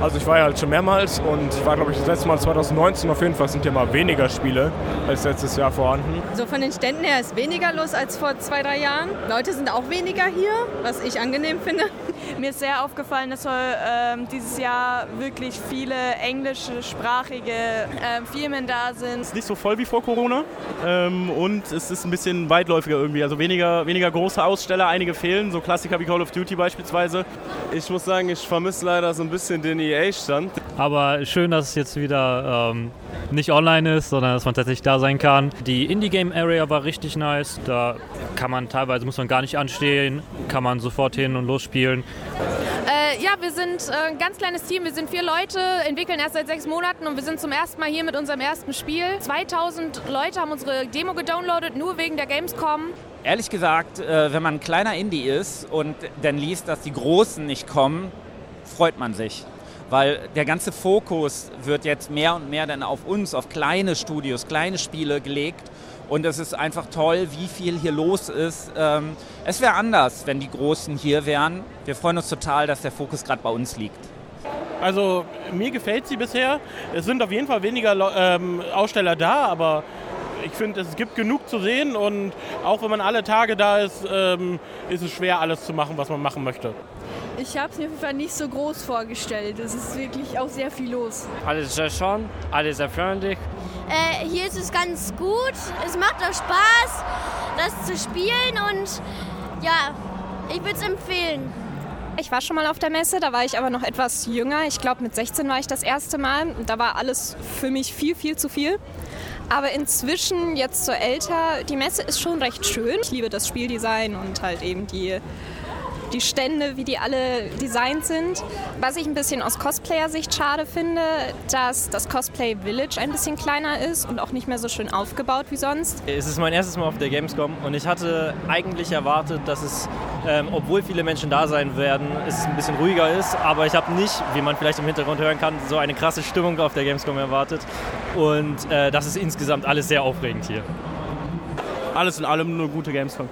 Also ich war ja halt schon mehrmals und ich war glaube ich das letzte Mal 2019 auf jeden Fall sind ja mal weniger Spiele als letztes Jahr vorhanden. So von den Ständen her ist weniger los als vor zwei, drei Jahren. Leute sind auch weniger hier, was ich angenehm finde. Mir ist sehr aufgefallen, dass äh, dieses Jahr wirklich viele englischsprachige äh, Firmen da sind. Es ist nicht so voll wie vor Corona ähm, und es ist ein bisschen weitläufiger irgendwie. Also weniger, weniger große Aussteller, einige fehlen, so Klassiker wie Call of Duty beispielsweise. Ich muss sagen, ich vermisse leider so ein bisschen den EA-Stand. Aber schön, dass es jetzt wieder ähm, nicht online ist, sondern dass man tatsächlich da sein kann. Die Indie-Game-Area war richtig nice. Da kann man teilweise, muss man gar nicht anstehen, kann man sofort hin und losspielen. Äh, ja, wir sind äh, ein ganz kleines Team. Wir sind vier Leute, entwickeln erst seit sechs Monaten und wir sind zum ersten Mal hier mit unserem ersten Spiel. 2000 Leute haben unsere Demo gedownloadet, nur wegen der Gamescom. Ehrlich gesagt, äh, wenn man ein kleiner Indie ist und dann liest, dass die Großen nicht kommen, freut man sich. Weil der ganze Fokus wird jetzt mehr und mehr dann auf uns, auf kleine Studios, kleine Spiele gelegt. Und es ist einfach toll, wie viel hier los ist. Ähm, es wäre anders, wenn die Großen hier wären. Wir freuen uns total, dass der Fokus gerade bei uns liegt. Also mir gefällt sie bisher. Es sind auf jeden Fall weniger ähm, Aussteller da, aber ich finde, es gibt genug zu sehen und auch wenn man alle Tage da ist, ähm, ist es schwer, alles zu machen, was man machen möchte. Ich habe es mir auf jeden Fall nicht so groß vorgestellt. Es ist wirklich auch sehr viel los. Alles sehr schön, alles sehr freundlich. Äh, hier ist es ganz gut. Es macht auch Spaß, das zu spielen und ja, ich würde es empfehlen. Ich war schon mal auf der Messe, da war ich aber noch etwas jünger. Ich glaube, mit 16 war ich das erste Mal. Da war alles für mich viel, viel zu viel. Aber inzwischen, jetzt so älter, die Messe ist schon recht schön. Ich liebe das Spieldesign und halt eben die die Stände, wie die alle designt sind. Was ich ein bisschen aus Cosplayer-Sicht schade finde, dass das Cosplay Village ein bisschen kleiner ist und auch nicht mehr so schön aufgebaut wie sonst. Es ist mein erstes Mal auf der Gamescom und ich hatte eigentlich erwartet, dass es, ähm, obwohl viele Menschen da sein werden, es ein bisschen ruhiger ist. Aber ich habe nicht, wie man vielleicht im Hintergrund hören kann, so eine krasse Stimmung auf der Gamescom erwartet. Und äh, das ist insgesamt alles sehr aufregend hier. Alles in allem eine gute Gamescom.